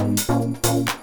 Música